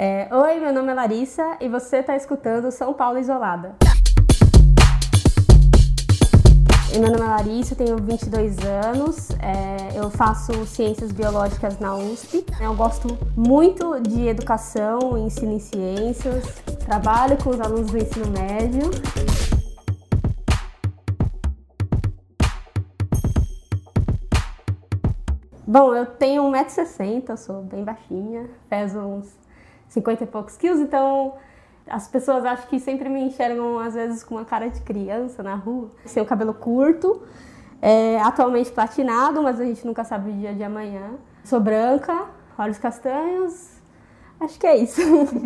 É, Oi, meu nome é Larissa e você está escutando São Paulo Isolada. Meu nome é Larissa, tenho 22 anos, é, eu faço ciências biológicas na USP. Eu gosto muito de educação, ensino em ciências, trabalho com os alunos do ensino médio. Bom, eu tenho 1,60m, sou bem baixinha, peso uns 50 e poucos quilos, então as pessoas acham que sempre me enxergam, às vezes, com uma cara de criança na rua. Tenho cabelo curto, é, atualmente platinado, mas a gente nunca sabe o dia de amanhã. Sou branca, olhos castanhos, acho que é isso.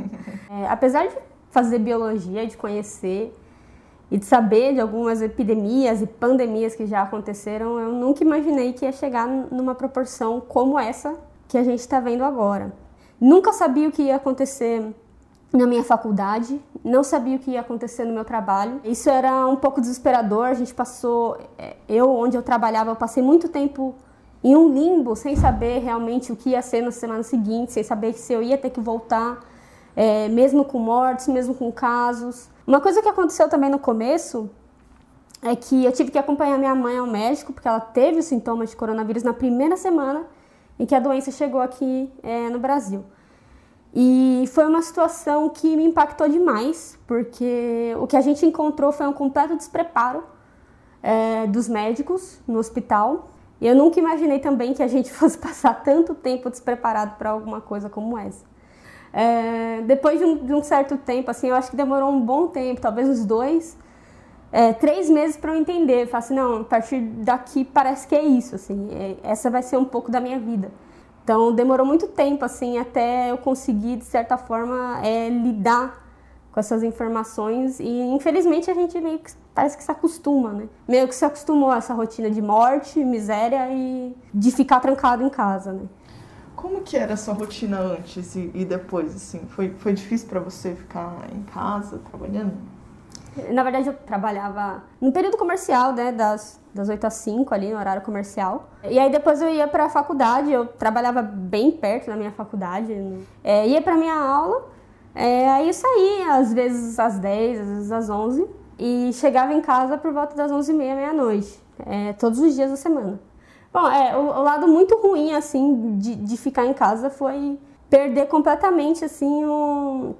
é, apesar de fazer biologia, de conhecer e de saber de algumas epidemias e pandemias que já aconteceram, eu nunca imaginei que ia chegar numa proporção como essa que a gente está vendo agora. Nunca sabia o que ia acontecer na minha faculdade, não sabia o que ia acontecer no meu trabalho. Isso era um pouco desesperador. A gente passou, é, eu onde eu trabalhava, eu passei muito tempo em um limbo, sem saber realmente o que ia ser na semana seguinte, sem saber se eu ia ter que voltar, é, mesmo com mortes, mesmo com casos. Uma coisa que aconteceu também no começo é que eu tive que acompanhar minha mãe ao médico porque ela teve os sintomas de coronavírus na primeira semana em que a doença chegou aqui é, no Brasil. E foi uma situação que me impactou demais, porque o que a gente encontrou foi um completo despreparo é, dos médicos no hospital. E eu nunca imaginei também que a gente fosse passar tanto tempo despreparado para alguma coisa como essa. É, depois de um, de um, certo tempo, assim, eu acho que demorou um bom tempo, talvez uns dois, é, três meses para eu entender. Eu falei assim, não, a partir daqui parece que é isso, assim, é, essa vai ser um pouco da minha vida. Então demorou muito tempo, assim, até eu conseguir, de certa forma, é, lidar com essas informações e infelizmente a gente meio que parece que se acostuma, né? Meio que se acostumou a essa rotina de morte, miséria e de ficar trancado em casa, né? Como que era a sua rotina antes e, e depois, assim? Foi, foi difícil para você ficar em casa, trabalhando? Na verdade, eu trabalhava no período comercial, né, das, das 8 às 5 ali, no horário comercial. E aí depois eu ia para a faculdade, eu trabalhava bem perto da minha faculdade. É, ia para minha aula, é, aí eu saía às vezes às 10, às vezes às 11 e chegava em casa por volta das 11 e meia, meia-noite, é, todos os dias da semana. Bom, é, o, o lado muito ruim, assim, de, de ficar em casa foi perder completamente, assim, o,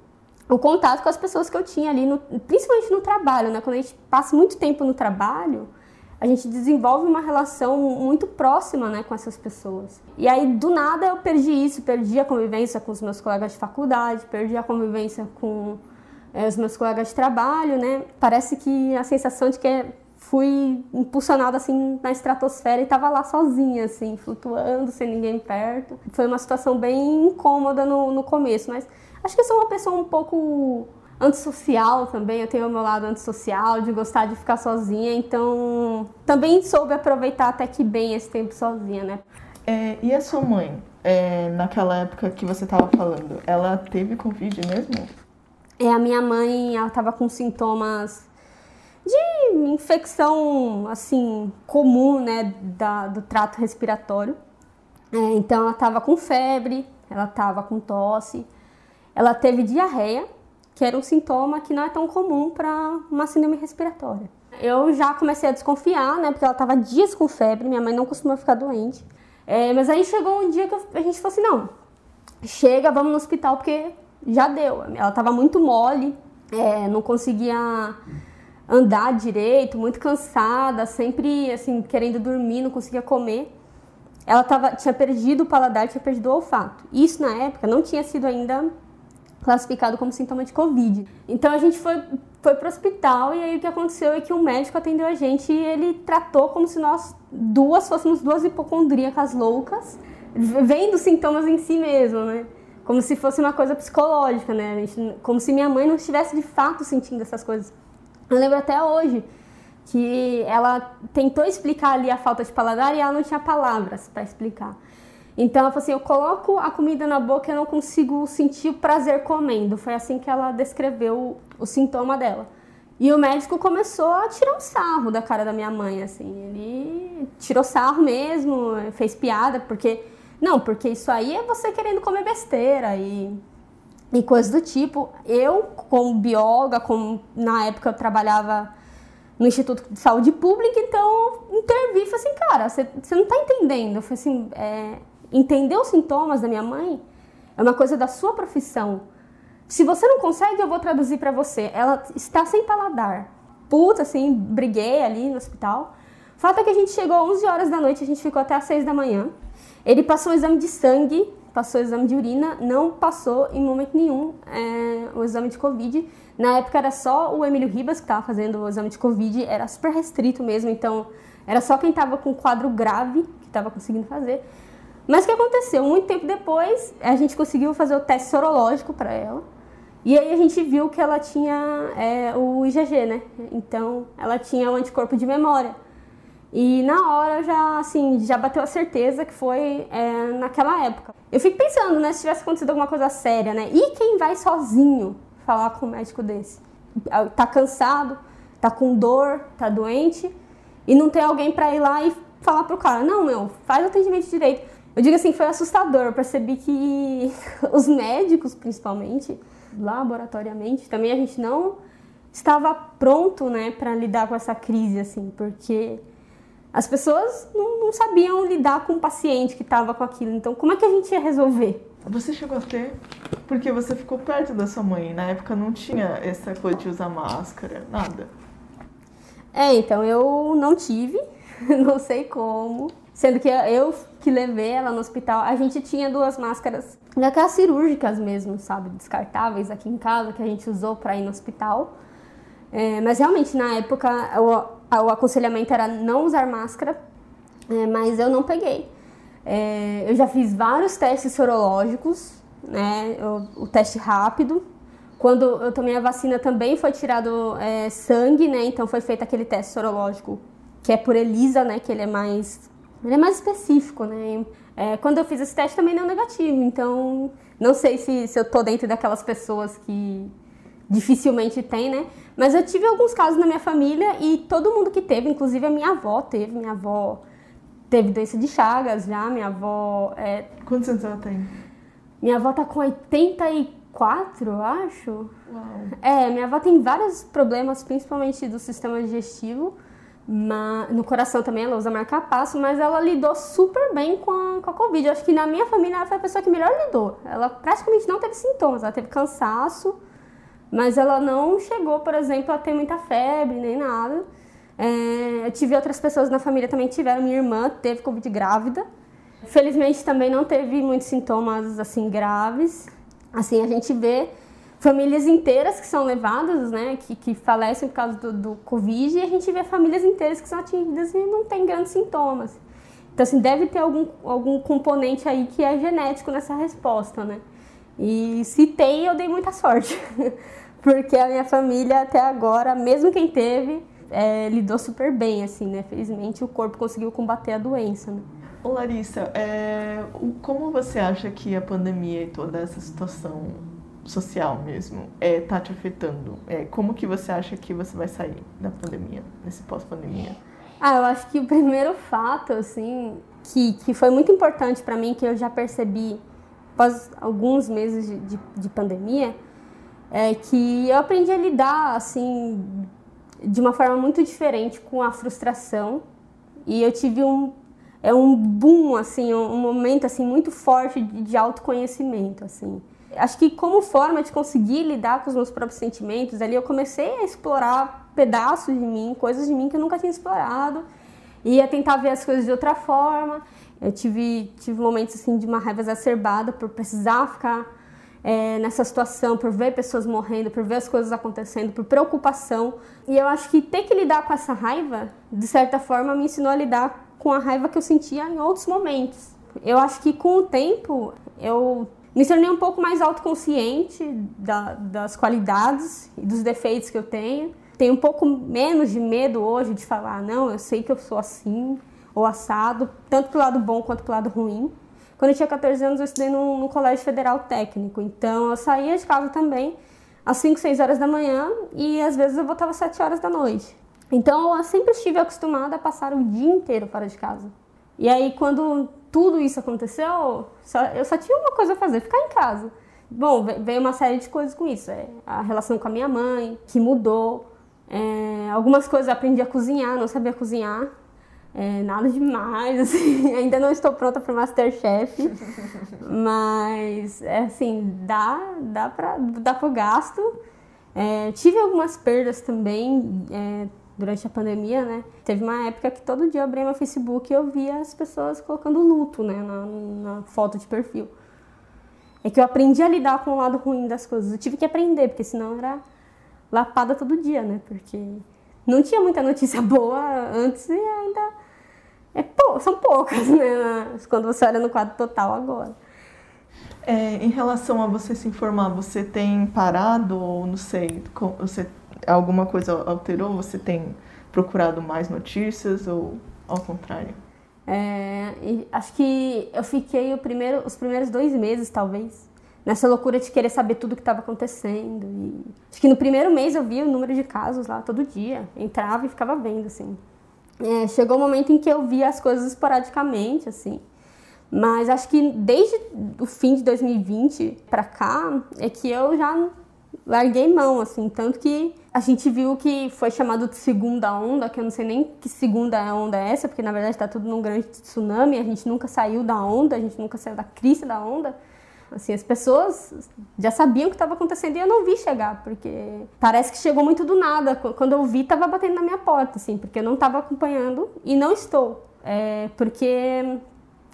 o contato com as pessoas que eu tinha ali, no, principalmente no trabalho, né? Quando a gente passa muito tempo no trabalho, a gente desenvolve uma relação muito próxima, né, com essas pessoas. E aí, do nada, eu perdi isso, perdi a convivência com os meus colegas de faculdade, perdi a convivência com é, os meus colegas de trabalho, né? Parece que a sensação de que fui impulsionada assim na estratosfera e estava lá sozinha, assim, flutuando, sem ninguém perto. Foi uma situação bem incômoda no, no começo, mas acho que eu sou uma pessoa um pouco antissocial também, eu tenho o meu lado antissocial, de gostar de ficar sozinha, então também soube aproveitar até que bem esse tempo sozinha, né? É, e a sua mãe, é, naquela época que você estava falando, ela teve Covid mesmo? É, a minha mãe, ela estava com sintomas de infecção, assim, comum, né, da, do trato respiratório. É, então, ela estava com febre, ela estava com tosse, ela teve diarreia, que era um sintoma que não é tão comum para uma síndrome respiratória. Eu já comecei a desconfiar, né, porque ela estava dias com febre, minha mãe não costuma ficar doente. É, mas aí chegou um dia que a gente falou assim, não, chega, vamos no hospital, porque já deu. Ela estava muito mole, é, não conseguia andar direito, muito cansada, sempre assim querendo dormir, não conseguia comer. Ela tava, tinha perdido o paladar, tinha perdido o olfato. Isso na época não tinha sido ainda classificado como sintoma de Covid. Então a gente foi, foi para o hospital e aí o que aconteceu é que um médico atendeu a gente e ele tratou como se nós duas fôssemos duas hipocondríacas loucas, vendo sintomas em si mesmo, né? Como se fosse uma coisa psicológica, né? Gente, como se minha mãe não estivesse de fato sentindo essas coisas. Eu lembro até hoje que ela tentou explicar ali a falta de paladar e ela não tinha palavras para explicar. Então ela falou assim: eu coloco a comida na boca e eu não consigo sentir o prazer comendo. Foi assim que ela descreveu o, sintoma dela. E o médico começou a tirar um sarro da cara da minha mãe, assim. Ele tirou sarro mesmo, fez piada, porque. Não, porque isso aí é você querendo comer besteira. E e coisas do tipo. Eu, como bióloga, como na época eu trabalhava no Instituto de Saúde Pública, então intervi e falei assim, cara, você, você não está entendendo. Eu falei assim, é, entender os sintomas da minha mãe é uma coisa da sua profissão. Se você não consegue, eu vou traduzir para você. Ela está sem paladar. Puta, assim, briguei ali no hospital. Fato é que a gente chegou às 11 horas da noite, a gente ficou até às 6 da manhã. Ele passou o exame de sangue, passou o exame de urina, não passou em momento nenhum é, o exame de Covid. Na época era só o Emílio Ribas que estava fazendo o exame de Covid, era super restrito mesmo, então era só quem estava com quadro grave que estava conseguindo fazer. Mas o que aconteceu? Muito tempo depois, a gente conseguiu fazer o teste sorológico para ela. E aí a gente viu que ela tinha é, o IgG, né? Então ela tinha o anticorpo de memória. E na hora já, assim, já bateu a certeza que foi é, naquela época. Eu fico pensando, né, se tivesse acontecido alguma coisa séria, né? E quem vai sozinho falar com um médico desse? Tá cansado, tá com dor, tá doente e não tem alguém para ir lá e falar pro cara: "Não, meu, faz o atendimento direito". Eu digo assim, foi assustador, eu percebi que os médicos, principalmente, laboratoriamente, também a gente não estava pronto, né, para lidar com essa crise assim, porque as pessoas não, não sabiam lidar com o paciente que estava com aquilo. Então, como é que a gente ia resolver? Você chegou a ter? Porque você ficou perto da sua mãe. Na época não tinha essa coisa de usar máscara, nada. É, então eu não tive, não sei como. Sendo que eu que levei ela no hospital, a gente tinha duas máscaras, daquelas cirúrgicas mesmo, sabe? Descartáveis aqui em casa, que a gente usou para ir no hospital. É, mas realmente, na época, o, o, aconselhamento era não usar máscara, é, mas eu não peguei. É, eu já fiz vários testes sorológicos, né? O, o, teste rápido. Quando eu tomei a vacina também foi tirado é, sangue, né? Então foi feito aquele teste sorológico que é por ELISA, né? Que ele é mais, ele é mais específico, né? É, quando eu fiz esse teste também deu negativo, então não sei se, se eu tô dentro daquelas pessoas que dificilmente tem, né? Mas eu tive alguns casos na minha família e todo mundo que teve, inclusive a minha avó teve, minha avó teve doença de Chagas já, minha avó. É... Quantos anos ela tem? Minha avó tá com 84, eu acho. Uau. É, minha avó tem vários problemas, principalmente do sistema digestivo. No coração também ela usa marca-passo, mas ela lidou super bem com a, com a Covid. Acho que na minha família ela foi a pessoa que melhor lidou. Ela praticamente não teve sintomas, ela teve cansaço mas ela não chegou, por exemplo, a ter muita febre nem nada. É, eu tive outras pessoas na família também que tiveram. Minha irmã teve Covid grávida. Felizmente também não teve muitos sintomas assim graves. Assim, a gente vê famílias inteiras que são levadas, né, que, que falecem por causa do, do Covid, e a gente vê famílias inteiras que são atingidas e não tem grandes sintomas. Então, assim, deve ter algum, algum componente aí que é genético nessa resposta, né? E se tem, eu dei muita sorte. porque a minha família até agora, mesmo quem teve, é, lidou super bem, assim, né? Felizmente o corpo conseguiu combater a doença, né? Ô Larissa, é, como você acha que a pandemia e toda essa situação social mesmo é, tá te afetando? É, como que você acha que você vai sair da pandemia, nesse pós-pandemia? Ah, eu acho que o primeiro fato, assim, que, que foi muito importante para mim, que eu já percebi após alguns meses de, de, de pandemia, é que eu aprendi a lidar assim de uma forma muito diferente com a frustração e eu tive um é um boom assim um, momento assim muito forte de, de autoconhecimento assim acho que como forma de conseguir lidar com os meus próprios sentimentos ali eu comecei a explorar pedaços de mim coisas de mim que eu nunca tinha explorado e a tentar ver as coisas de outra forma eu tive tive momentos assim de uma raiva exacerbada por precisar ficar é, nessa situação, por ver pessoas morrendo, por ver as coisas acontecendo, por preocupação. E eu acho que ter que lidar com essa raiva, de certa forma, me ensinou a lidar com a raiva que eu sentia em outros momentos. Eu acho que com o tempo eu me tornei um pouco mais autoconsciente da, das qualidades e dos defeitos que eu tenho. Tenho um pouco menos de medo hoje de falar, não, eu sei que eu sou assim ou assado, tanto pro lado bom quanto pro lado ruim. Quando eu tinha 14 anos, eu estudei num, num colégio federal técnico. Então, eu saía de casa também às 5, 6 horas da manhã e às vezes eu voltava às 7 horas da noite. Então, eu sempre estive acostumada a passar o dia inteiro fora de casa. E aí, quando tudo isso aconteceu, só, eu só tinha uma coisa a fazer, ficar em casa. Bom, veio uma série de coisas com isso. É, a relação com a minha mãe, que mudou. É, algumas coisas eu aprendi a cozinhar, não sabia cozinhar. É, nada demais, assim, ainda não estou pronta para Masterchef, mas, é, assim, dá, dá para dá o gasto. É, tive algumas perdas também é, durante a pandemia, né? Teve uma época que todo dia eu abria meu Facebook e eu via as pessoas colocando luto, né, na, na foto de perfil. É que eu aprendi a lidar com o lado ruim das coisas. Eu tive que aprender, porque senão era lapada todo dia, né? Porque não tinha muita notícia boa antes e ainda é pou... são poucas, né? Quando você olha no quadro total agora. É, em relação a você se informar, você tem parado ou não sei, você alguma coisa alterou? Você tem procurado mais notícias ou ao contrário? É, acho que eu fiquei primeiro, os primeiros dois meses, talvez, nessa loucura de querer saber tudo o que estava acontecendo. E acho que no primeiro mês eu via o número de casos lá todo dia, entrava e ficava vendo, assim. É, chegou o um momento em que eu via as coisas esporadicamente, assim. Mas acho que desde o fim de 2020 para cá é que eu já larguei mão, assim, tanto que a gente viu que foi chamado de segunda onda, que eu não sei nem que segunda onda é essa, porque na verdade está tudo num grande tsunami, a gente nunca saiu da onda, a gente nunca saiu da crise da onda. Assim, as pessoas já sabiam o que estava acontecendo e eu não vi chegar, porque parece que chegou muito do nada. Quando eu vi, estava batendo na minha porta, assim, porque eu não estava acompanhando e não estou. É, porque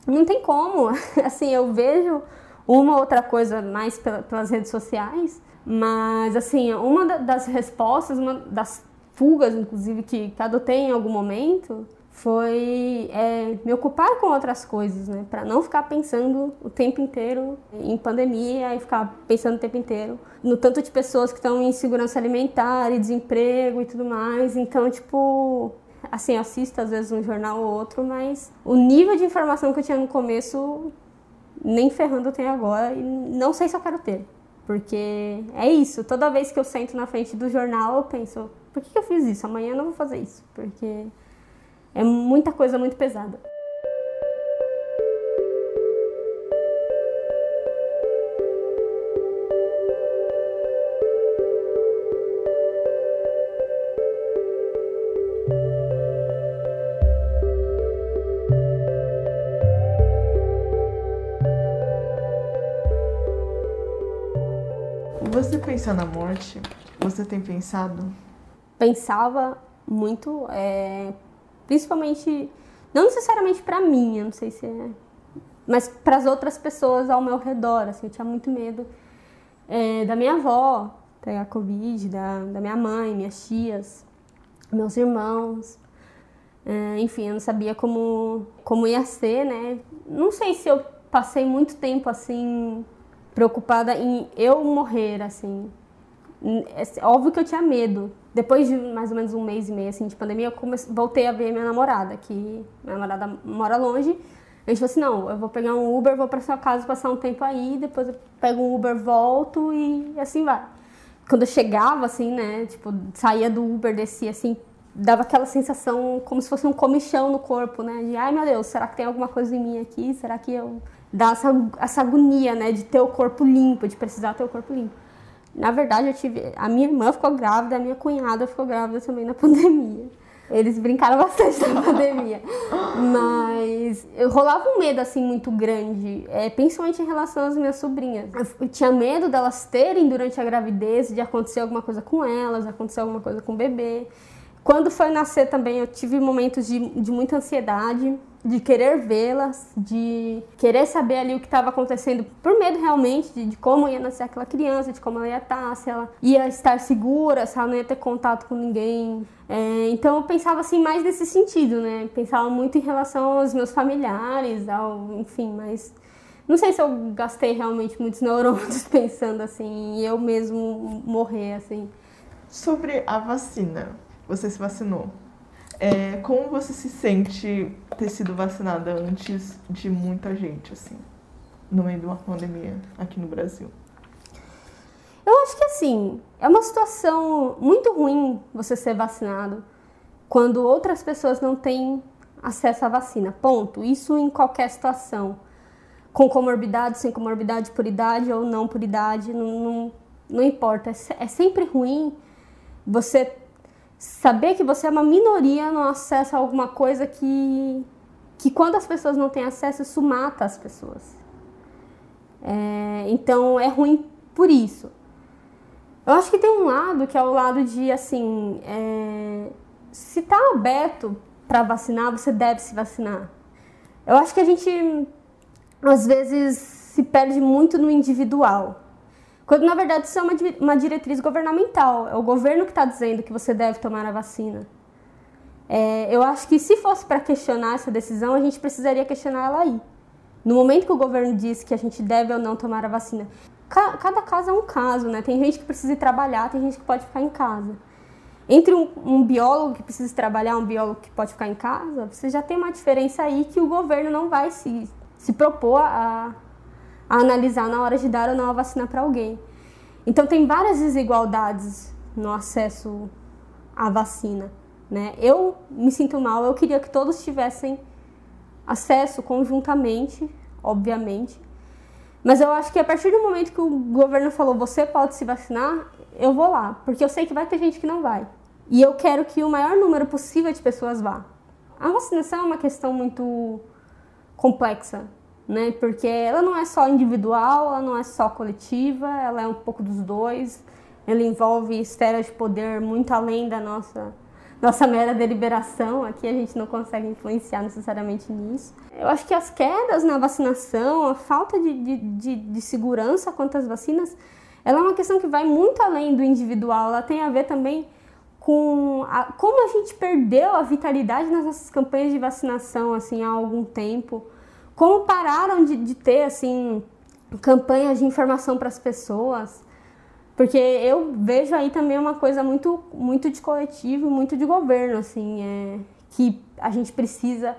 não tem como. Assim, eu vejo uma outra coisa mais pelas redes sociais mas, assim, uma das respostas, uma das fugas, inclusive, que, adotei em algum momento foi é, me ocupar com outras coisas, né? Para não ficar pensando o tempo inteiro em pandemia e ficar pensando o tempo inteiro no tanto de pessoas que estão em insegurança alimentar e desemprego e tudo mais. Então, tipo, assim, assisto às vezes um jornal ou outro, mas o nível de informação que eu tinha no começo, nem ferrando eu tenho agora e não sei se eu quero ter. Porque é isso, toda vez que eu sento na frente do jornal, eu penso, por que, eu fiz isso? Amanhã eu não vou fazer isso, porque é muita coisa muito pesada. Pensa na morte? Você tem pensado? Pensava muito, é, principalmente, não necessariamente para mim, eu não sei se é, mas para as outras pessoas ao meu redor. Assim, eu tinha muito medo é, da minha avó pegar Covid, da, da minha mãe, minhas tias, meus irmãos. É, enfim, eu não sabia como, como ia ser, né? Não sei se eu passei muito tempo assim preocupada em eu morrer, assim. Óbvio que eu tinha medo. Depois de mais ou menos um mês e meio assim, de pandemia, eu comecei, voltei a ver minha namorada, que minha namorada mora longe. A gente falou assim, não, eu vou pegar um Uber, vou para sua casa passar um tempo aí, depois eu pego um Uber, volto e assim vai. Quando eu chegava, assim, né, tipo, saía do Uber, descia, assim, dava aquela sensação como se fosse um comichão no corpo, né, de, ai meu Deus, será que tem alguma coisa em mim aqui? Será que eu dá essa, essa agonia, né, de ter o corpo limpo, de precisar ter o corpo limpo. Na verdade, eu tive, a minha irmã ficou grávida, a minha cunhada ficou grávida também na pandemia. Eles brincaram bastante na pandemia. Mas eu rolava um medo assim muito grande, é, principalmente em relação às minhas sobrinhas. Eu tinha medo delas terem durante a gravidez, de acontecer alguma coisa com elas, acontecer alguma coisa com o bebê. Quando foi nascer também, eu tive momentos de, de muita ansiedade de querer vê-las, de querer saber ali o que estava acontecendo, por medo realmente de, de, como ia nascer aquela criança, de como ela ia estar, se ela ia estar segura, se ela não ia ter contato com ninguém. É, então eu pensava assim mais nesse sentido, né? Pensava muito em relação aos meus familiares, ao, enfim, mas não sei se eu gastei realmente muitos neurônios pensando assim, e eu mesmo morrer assim. Sobre a vacina, você se vacinou? É, como você se sente ter sido vacinada antes de muita gente, assim, no meio de uma pandemia aqui no Brasil? Eu acho que assim, é uma situação muito ruim você ser vacinado quando outras pessoas não têm acesso à vacina. Ponto. Isso em qualquer situação. com comorbidade, sem comorbidade, por idade ou não por idade, não, não, não importa. É, é sempre ruim você saber que você é uma minoria no acesso a alguma coisa que, que quando as pessoas não têm acesso, isso mata as pessoas. É, então é ruim por isso. Eu acho que tem um lado que é o lado de assim, é, se tá aberto para vacinar, você deve se vacinar. Eu acho que a gente às vezes se perde muito no individual. Quando na verdade isso é uma, uma diretriz governamental. É o governo que está dizendo que você deve tomar a vacina. É, eu acho que se fosse para questionar essa decisão, a gente precisaria questionar ela aí. No momento que o governo diz que a gente deve ou não tomar a vacina. Cada caso é um caso, né? Tem gente que precisa ir trabalhar, tem gente que pode ficar em casa. Entre um, um biólogo que precisa trabalhar, um biólogo que pode ficar em casa, você já tem uma diferença aí que o governo não vai se, se propor a, a analisar na hora de dar ou não a vacina para alguém. Então tem várias desigualdades no acesso à vacina. Né? Eu me sinto mal, eu queria que todos tivessem acesso conjuntamente, obviamente. Mas eu acho que a partir do momento que o governo falou você pode se vacinar, eu vou lá, porque eu sei que vai ter gente que não vai. E eu quero que o maior número possível de pessoas vá. A vacinação é uma questão muito complexa, né? Porque ela não é só individual, ela não é só coletiva, ela é um pouco dos dois. Ela envolve esferas de poder muito além da nossa nossa mera deliberação. Aqui a gente não consegue influenciar necessariamente nisso. Eu acho que as quedas na vacinação, a falta de, de, de, de segurança quanto às vacinas, ela é uma questão que vai muito além do individual. Ela tem a ver também com a, como a gente perdeu a vitalidade nas nossas campanhas de vacinação assim há algum tempo, como pararam de, de ter assim campanhas de informação para as pessoas, porque eu vejo aí também uma coisa muito, muito de coletivo, muito de governo, assim, é, que a gente precisa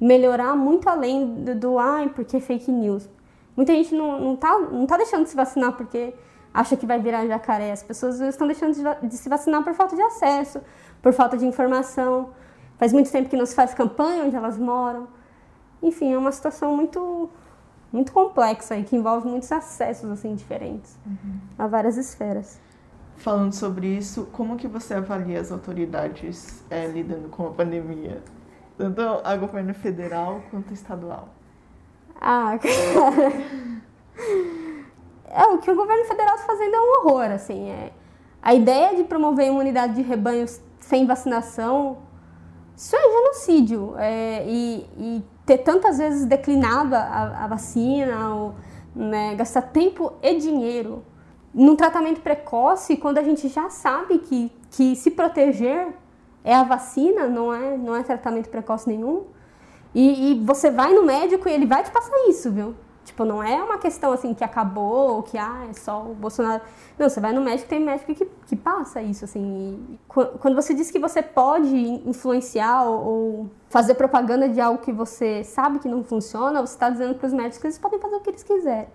melhorar muito além do, do ai, porque fake news. Muita gente não, não, tá, não tá deixando de se vacinar porque acha que vai virar jacaré. As pessoas estão deixando de, de se vacinar por falta de acesso, por falta de informação. Faz muito tempo que não se faz campanha onde elas moram. Enfim, é uma situação muito muito complexa e que envolve muitos acessos assim diferentes uhum. a várias esferas. Falando sobre isso, como que você avalia as autoridades é, lidando com a pandemia, tanto a governo federal quanto estadual? Ah, cara. é, o que o governo federal está fazendo é um horror, assim. É, a ideia de promover imunidade de rebanhos sem vacinação, isso é genocídio. É, e, e ter tantas vezes declinado a, a vacina, ou, né, gastar tempo e dinheiro num tratamento precoce, quando a gente já sabe que, que se proteger é a vacina, não é, não é tratamento precoce nenhum. E, e você vai no médico e ele vai te passar isso, viu? Tipo, não é uma questão assim que acabou, que ah, é só o Bolsonaro. Não, você vai no médico, tem médico que, que passa isso, assim. E quando você diz que você pode influenciar ou fazer propaganda de algo que você sabe que não funciona, você está dizendo para os médicos que eles podem fazer o que eles quiserem.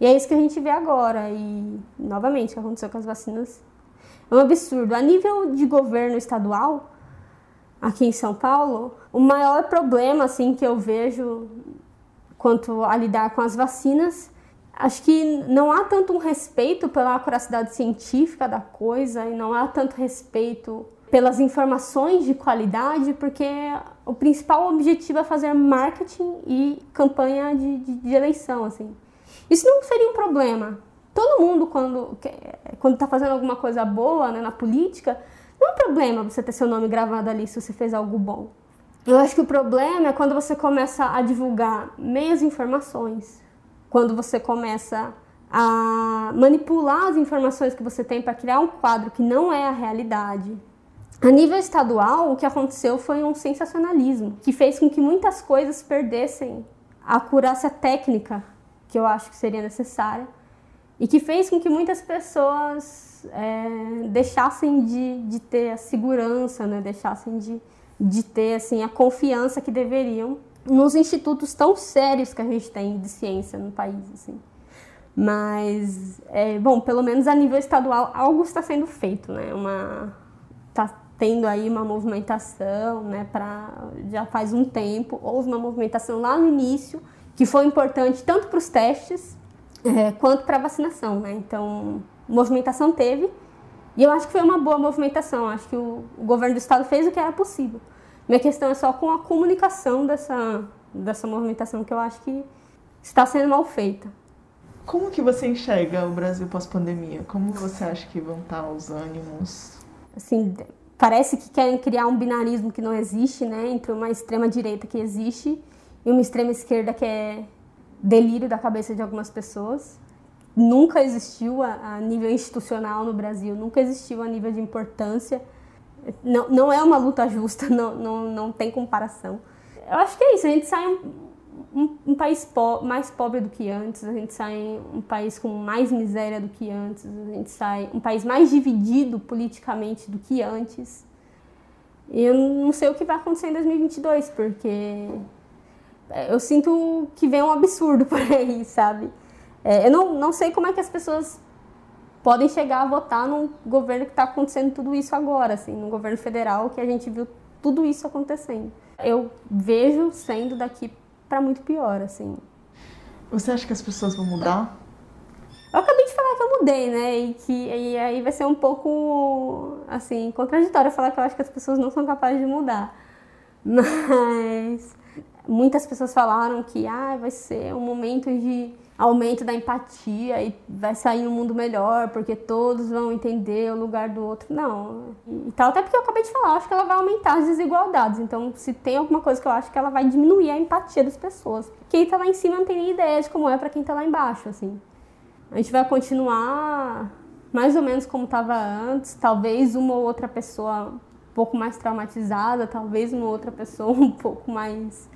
E é isso que a gente vê agora. E, novamente, o que aconteceu com as vacinas é um absurdo. A nível de governo estadual, aqui em São Paulo, o maior problema assim que eu vejo quanto a lidar com as vacinas. Acho que não há tanto um respeito pela acuracidade científica da coisa e não há tanto respeito pelas informações de qualidade, porque o principal objetivo é fazer marketing e campanha de, de, de eleição, assim. Isso não seria um problema. Todo mundo, quando está fazendo alguma coisa boa né, na política, não é um problema você ter seu nome gravado ali se você fez algo bom. Eu acho que o problema é quando você começa a divulgar meias informações, quando você começa a manipular as informações que você tem para criar um quadro que não é a realidade. A nível estadual, o que aconteceu foi um sensacionalismo que fez com que muitas coisas perdessem a acurácia técnica que eu acho que seria necessária e que fez com que muitas pessoas é, deixassem de, de ter a segurança, né? deixassem de de ter assim a confiança que deveriam nos institutos tão sérios que a gente tem de ciência no país, assim. Mas, é, bom, pelo menos a nível estadual, algo está sendo feito, né? Uma, tá tendo aí uma movimentação, né? Para já faz um tempo houve uma movimentação lá no início que foi importante tanto para os testes é, quanto para a vacinação, né? Então, movimentação teve e eu acho que foi uma boa movimentação. Acho que o, o governo do estado fez o que era possível. Minha questão é só com a comunicação dessa, dessa movimentação que eu acho que está sendo mal feita. Como que você enxerga o Brasil pós-pandemia? Como você acha que vão estar os ânimos? Assim, parece que querem criar um binarismo que não existe, né, entre uma extrema direita que existe e uma extrema esquerda que é delírio da cabeça de algumas pessoas. Nunca existiu a, a nível institucional no Brasil, nunca existiu a nível de importância. Não, não é uma luta justa, não, não, não tem comparação. Eu acho que é isso, a gente sai um, um, um país po mais pobre do que antes, a gente sai um país com mais miséria do que antes, a gente sai um país mais dividido politicamente do que antes. E eu não sei o que vai acontecer em 2022, porque eu sinto que vem um absurdo por aí, sabe? É, eu não, não sei como é que as pessoas podem chegar a votar num governo que está acontecendo tudo isso agora, assim, num governo federal que a gente viu tudo isso acontecendo. Eu vejo sendo daqui para muito pior, assim. Você acha que as pessoas vão mudar? Eu acabei de falar que eu mudei, né? E que e aí vai ser um pouco, assim, contraditório falar que eu acho que as pessoas não são capazes de mudar. Mas muitas pessoas falaram que ah, vai ser um momento de aumento da empatia e vai sair um mundo melhor porque todos vão entender o lugar do outro. Não. E tal, até porque eu acabei de falar, acho que ela vai aumentar as desigualdades. Então, se tem alguma coisa que eu acho que ela vai diminuir a empatia das pessoas. Quem tá lá em cima não tem nem ideia de como é para quem tá lá embaixo, assim. A gente vai continuar mais ou menos como estava antes, talvez uma ou outra pessoa um pouco mais traumatizada, talvez uma outra pessoa um pouco mais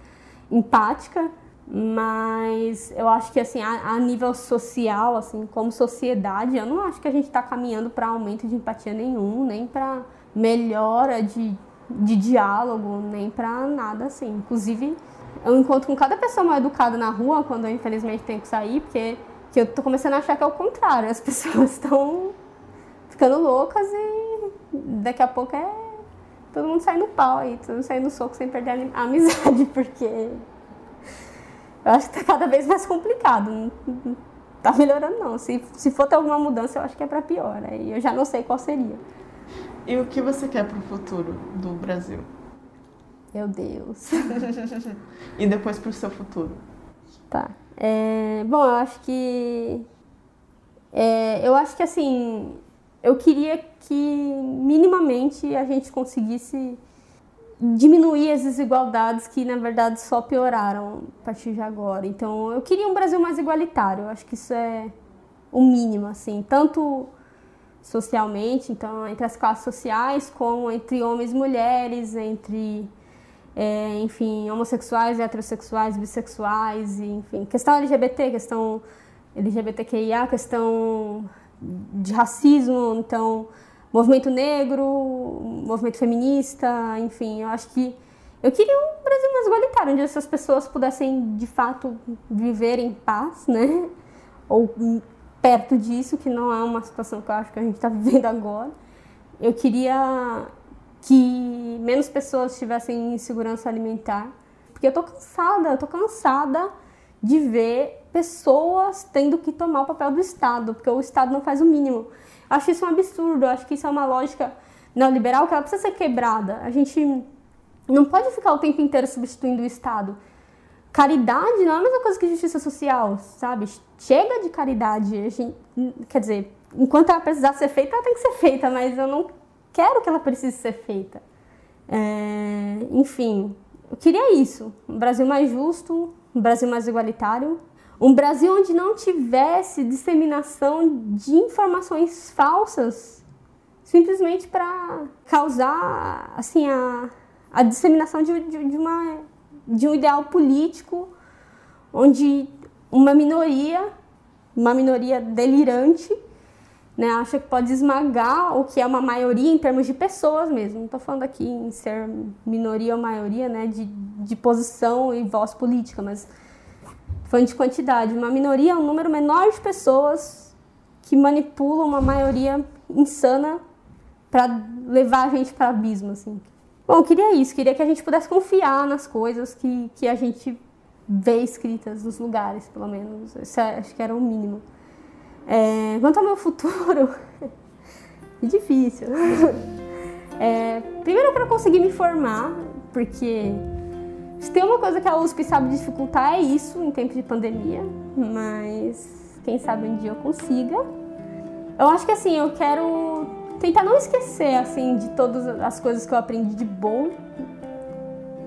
empática, mas eu acho que assim a, a, nível social assim como sociedade eu não acho que a gente está caminhando para aumento de empatia nenhum nem para melhora de, de diálogo nem para nada assim. Inclusive eu encontro com cada pessoa mal educada na rua quando eu infelizmente tenho que sair porque que eu tô começando a achar que é o contrário. As pessoas estão ficando loucas e daqui a pouco é todo mundo sai no pau aí todo mundo sai no soco sem perder a amizade porque eu acho que tá cada vez mais complicado. Não tá melhorando, não. Se, se for ter alguma mudança, eu acho que é para pior. Aí eu já não sei qual seria. E o que você quer para o futuro do Brasil? Meu Deus. e depois para o seu futuro? Tá. É, bom, eu acho que. É, eu acho que assim. Eu queria que minimamente a gente conseguisse diminuir as desigualdades que na verdade só pioraram a partir de agora. Então, eu queria um Brasil mais igualitário. Eu acho que isso é o mínimo, assim, tanto socialmente, então entre as classes sociais, como entre homens e mulheres, entre é, enfim, homossexuais, heterossexuais, bissexuais, enfim, questão LGBT, questão LGBTQIA, questão de racismo, então movimento negro, movimento feminista, enfim, eu acho que eu queria um Brasil mais igualitário, onde essas pessoas pudessem de fato viver em paz, né? Ou perto disso, que não é uma situação que eu acho que a gente está vivendo agora. Eu queria que menos pessoas tivessem insegurança alimentar, porque eu tô cansada, eu tô cansada de ver pessoas tendo que tomar o papel do Estado, porque o Estado não faz o mínimo. Acho isso um absurdo, acho que isso é uma lógica neoliberal que ela precisa ser quebrada. A gente não pode ficar o tempo inteiro substituindo o Estado. Caridade não é a mesma coisa que justiça social, sabe? Chega de caridade. Gente, quer dizer, enquanto ela precisar ser feita, ela tem que ser feita, mas eu não quero que ela precise ser feita. É, enfim, eu queria isso: um Brasil mais justo, um Brasil mais igualitário, um Brasil onde não tivesse disseminação de informações falsas, simplesmente para causar assim a, a disseminação de, de, de, uma, de um ideal político, onde uma minoria, uma minoria delirante, né, acha que pode esmagar o que é uma maioria em termos de pessoas mesmo. Não estou falando aqui em ser minoria ou maioria, né, de, de posição e voz política, mas falando de quantidade, uma minoria é um número menor de pessoas que manipulam uma maioria insana para levar a gente para abismo, assim. Bom, eu queria isso, queria que a gente pudesse confiar nas coisas que, que a gente ver escritas nos lugares, pelo menos. Isso é, acho que era o mínimo. É, quanto ao meu futuro, é difícil. É, primeiro, para conseguir me formar, porque se tem uma coisa que a USP sabe dificultar é isso em tempo de pandemia, mas quem sabe um dia eu consiga. Eu acho que assim, eu quero tentar não esquecer assim de todas as coisas que eu aprendi de bom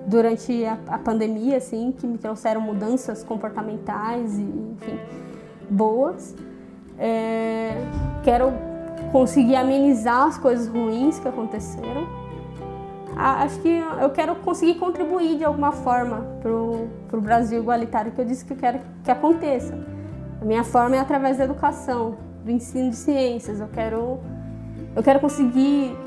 durante a, a pandemia, assim, que me trouxeram mudanças comportamentais e, enfim, boas. É, quero conseguir amenizar as coisas ruins que aconteceram. Acho que eu quero conseguir contribuir de alguma forma para o Brasil igualitário que eu disse que eu quero que aconteça. A minha forma é através da educação, do ensino de ciências. Eu quero, eu quero conseguir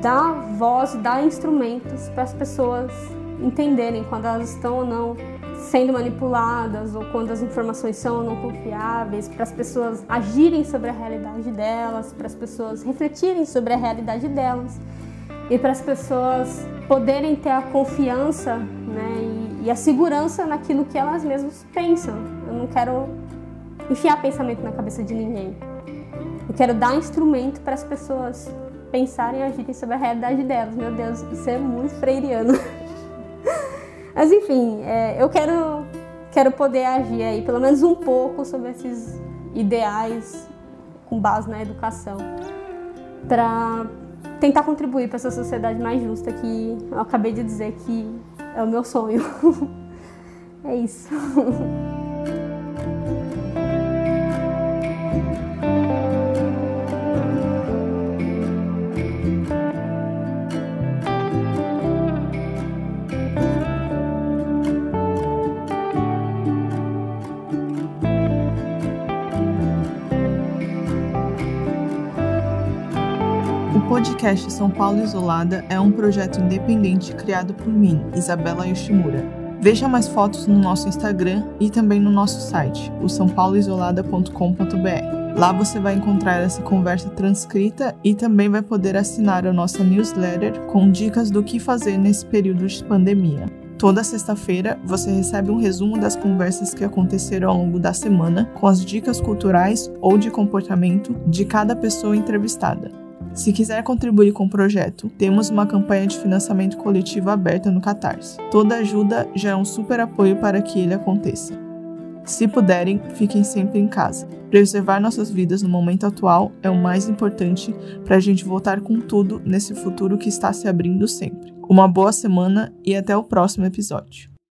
dar voz, dar instrumentos para as pessoas entenderem quando elas estão ou não sendo manipuladas ou quando as informações são ou não confiáveis, para as pessoas agirem sobre a realidade delas, para as pessoas refletirem sobre a realidade delas e para as pessoas poderem ter a confiança né, e, e, a segurança naquilo que elas mesmas pensam. Eu não quero enfiar pensamento na cabeça de ninguém. Eu quero dar instrumento para as pessoas pensarem e agirem sobre a realidade delas. Meu Deus, isso é muito freiriano. Mas enfim, é, eu quero, quero poder agir aí, pelo menos um pouco, sobre esses ideais com base na educação, para tentar contribuir para essa sociedade mais justa que eu acabei de dizer que é o meu sonho. é isso. podcast São Paulo Isolada é um projeto independente criado por mim, Isabela Yoshimura. Veja mais fotos no nosso Instagram e também no nosso site, o sãopauloisolada.com.br. Lá você vai encontrar essa conversa transcrita e também vai poder assinar a nossa newsletter com dicas do que fazer nesse período de pandemia. Toda sexta-feira você recebe um resumo das conversas que aconteceram ao longo da semana, com as dicas culturais ou de comportamento de cada pessoa entrevistada. Se quiser contribuir com o projeto, temos uma campanha de financiamento coletivo aberta no Catarse. Toda ajuda já é um super apoio para que ele aconteça. Se puderem, fiquem sempre em casa. Preservar nossas vidas no momento atual é o mais importante para a gente voltar com tudo nesse futuro que está se abrindo sempre. Uma boa semana e até o próximo episódio.